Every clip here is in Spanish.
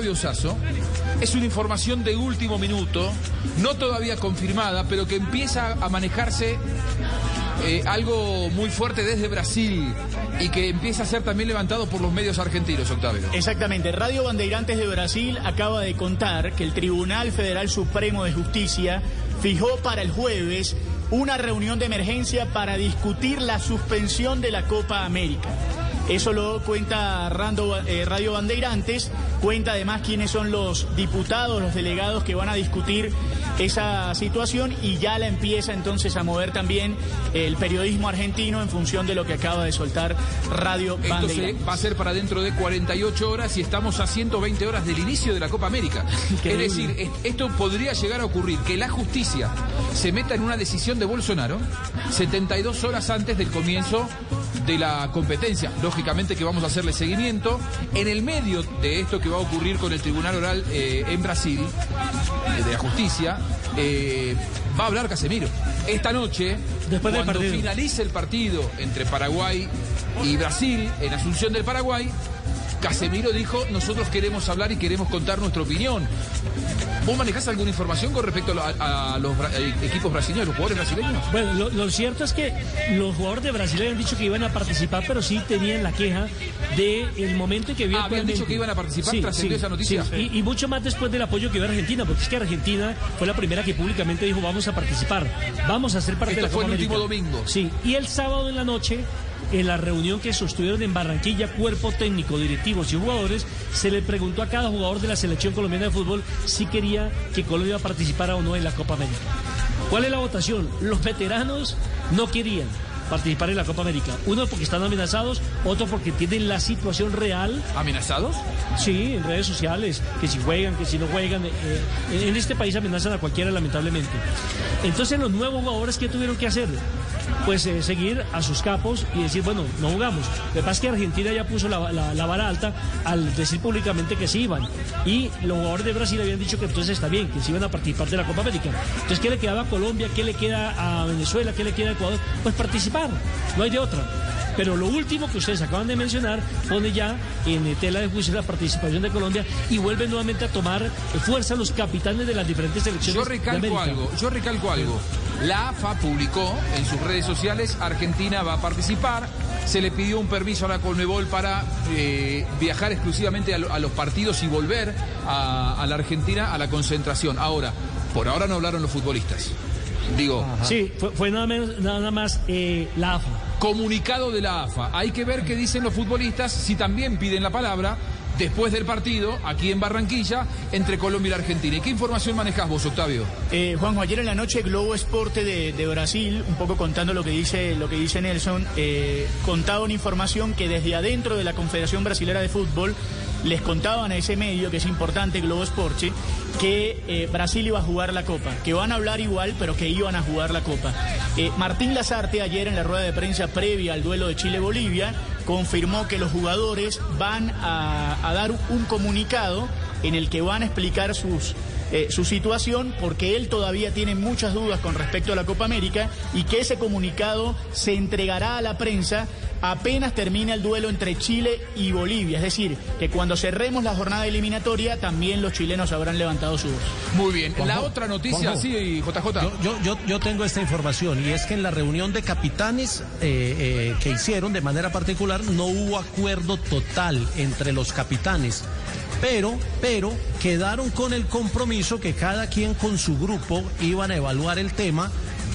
Octavio Sasso es una información de último minuto, no todavía confirmada, pero que empieza a manejarse eh, algo muy fuerte desde Brasil y que empieza a ser también levantado por los medios argentinos, Octavio. Exactamente. Radio Bandeirantes de Brasil acaba de contar que el Tribunal Federal Supremo de Justicia fijó para el jueves una reunión de emergencia para discutir la suspensión de la Copa América. Eso lo cuenta eh, Radio Bandeirantes, cuenta además quiénes son los diputados, los delegados que van a discutir esa situación y ya la empieza entonces a mover también el periodismo argentino en función de lo que acaba de soltar Radio Bandeirantes. va a ser para dentro de 48 horas y estamos a 120 horas del inicio de la Copa América. es decir, esto podría llegar a ocurrir, que la justicia se meta en una decisión de Bolsonaro 72 horas antes del comienzo de la competencia. Lógicamente que vamos a hacerle seguimiento. En el medio de esto que va a ocurrir con el Tribunal Oral eh, en Brasil, eh, de la justicia, eh, va a hablar Casemiro. Esta noche, Después cuando finalice el partido entre Paraguay y Brasil, en Asunción del Paraguay, Casemiro dijo, nosotros queremos hablar y queremos contar nuestra opinión. ¿Vos manejás alguna información con respecto a, los eh, equipos brasileños, los jugadores brasileños? Bueno, lo, cierto es que los jugadores de Brasil habían dicho que iban a participar, pero sí tenían la queja del momento en que habían... Ah, habían dicho que iban a participar tras esa noticia. Y, y, mucho más después del apoyo que dio Argentina, porque es que Argentina fue la primera que públicamente dijo vamos a participar, vamos a ser parte de la fue el último domingo. Sí, y el sábado en la noche en la reunión que sostuvieron en Barranquilla, cuerpo técnico, directivos y jugadores, se le preguntó a cada jugador de la selección colombiana de fútbol si quería que Colombia participara o no en la Copa América. ¿Cuál es la votación? Los veteranos no querían participar en la Copa América. Uno porque están amenazados, otro porque tienen la situación real. ¿Amenazados? Sí, en redes sociales, que si juegan, que si no juegan. Eh, en este país amenazan a cualquiera, lamentablemente. Entonces, los nuevos jugadores, ¿qué tuvieron que hacer? Pues eh, seguir a sus capos y decir, bueno, no jugamos. Lo que pasa es que Argentina ya puso la, vara alta al decir públicamente que sí iban. Y los jugadores de Brasil habían dicho que entonces está bien, que sí iban a participar de la Copa América. Entonces, ¿qué le quedaba a Colombia? ¿Qué le queda a Venezuela? ¿Qué le queda a Ecuador? Pues participar, no hay de otra. Pero lo último que ustedes acaban de mencionar pone ya en tela de juicio la participación de Colombia y vuelve nuevamente a tomar fuerza los capitanes de las diferentes selecciones. Yo recalco algo, yo recalco algo. La AFA publicó en sus redes sociales, Argentina va a participar, se le pidió un permiso a la Colmebol para eh, viajar exclusivamente a, los partidos y volver a, la Argentina a la concentración. Ahora, por ahora no hablaron los futbolistas. Digo. Sí, fue, nada, menos, nada más eh, la AFA. Comunicado de la AFA. Hay que ver qué dicen los futbolistas, si también piden la palabra después del partido, aquí en Barranquilla, entre Colombia y la Argentina. ¿Y qué información manejas vos, Octavio? Eh, Juanjo, ayer en la noche Globo Esporte de, Brasil, un poco contando lo que dice, lo que dice Nelson, eh, contaba una información que desde adentro de la Confederación Brasilera de Fútbol les contaban a ese medio, que es importante, Globo Esporte, que eh, Brasil iba a jugar la Copa, que van a hablar igual, pero que iban a jugar la Copa. Eh, Martín Lazarte ayer en la rueda de prensa previa al duelo de Chile-Bolivia confirmó que los jugadores van a, dar un comunicado en el que van a explicar eh, su situación porque él todavía tiene muchas dudas con respecto a la Copa América y que ese comunicado se entregará a la prensa apenas termine el duelo entre Chile y Bolivia. Es decir, que cuando cerremos la jornada eliminatoria también los chilenos habrán levantado su voz. Muy bien. la otra noticia, sí, JJ. Yo, yo, yo, tengo esta información y es que en la reunión de capitanes eh, eh, que hicieron de manera particular no hubo acuerdo total entre los capitanes pero, pero quedaron con el compromiso que cada quien con su grupo iban a evaluar el tema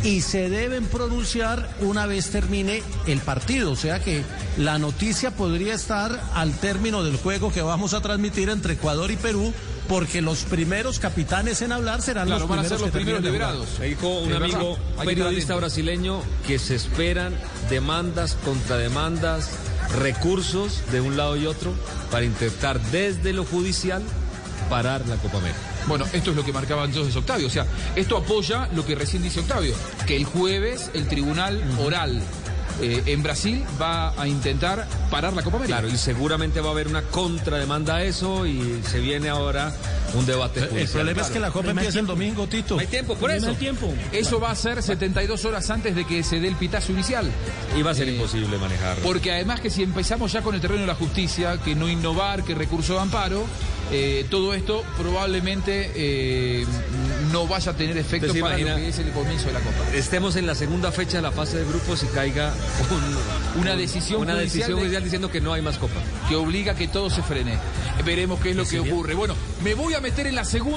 y se deben pronunciar una vez termine el partido. O sea que la noticia podría estar al término del juego que vamos a transmitir entre Ecuador y Perú. Porque los primeros capitanes en hablar serán los, primeros los primeros liberados. Me dijo un amigo, periodista brasileño, que se esperan demandas, contrademandas, recursos de un lado y otro para intentar desde lo judicial parar la Copa América. Bueno, esto es lo que marcaba entonces Octavio. O sea, esto apoya lo que recién dice Octavio, que el jueves el tribunal oral eh, en Brasil va a intentar parar la Copa América. Claro, y seguramente va a haber una contrademanda a eso y se viene ahora un debate El judicial. problema es que la Copa empieza el domingo, Tito. Hay tiempo, por eso. hay tiempo. Eso va a ser 72 horas antes de que se dé el pitazo inicial. Iba a ser Eh, imposible manejar. Porque además que si empezamos ya con el terreno de la justicia, que no innovar, que recurso de amparo, eh, todo esto probablemente eh, no vaya a tener efecto para lo que es el comienzo de la Copa. Estemos en la segunda fecha de la fase de grupos y caiga un- Una un- decisión una judicial decisión de- judicial diciendo que no hay más Copa. que obliga a que todo se frene. Veremos qué es lo que ocurre. Bueno, me voy a meter en la segunda.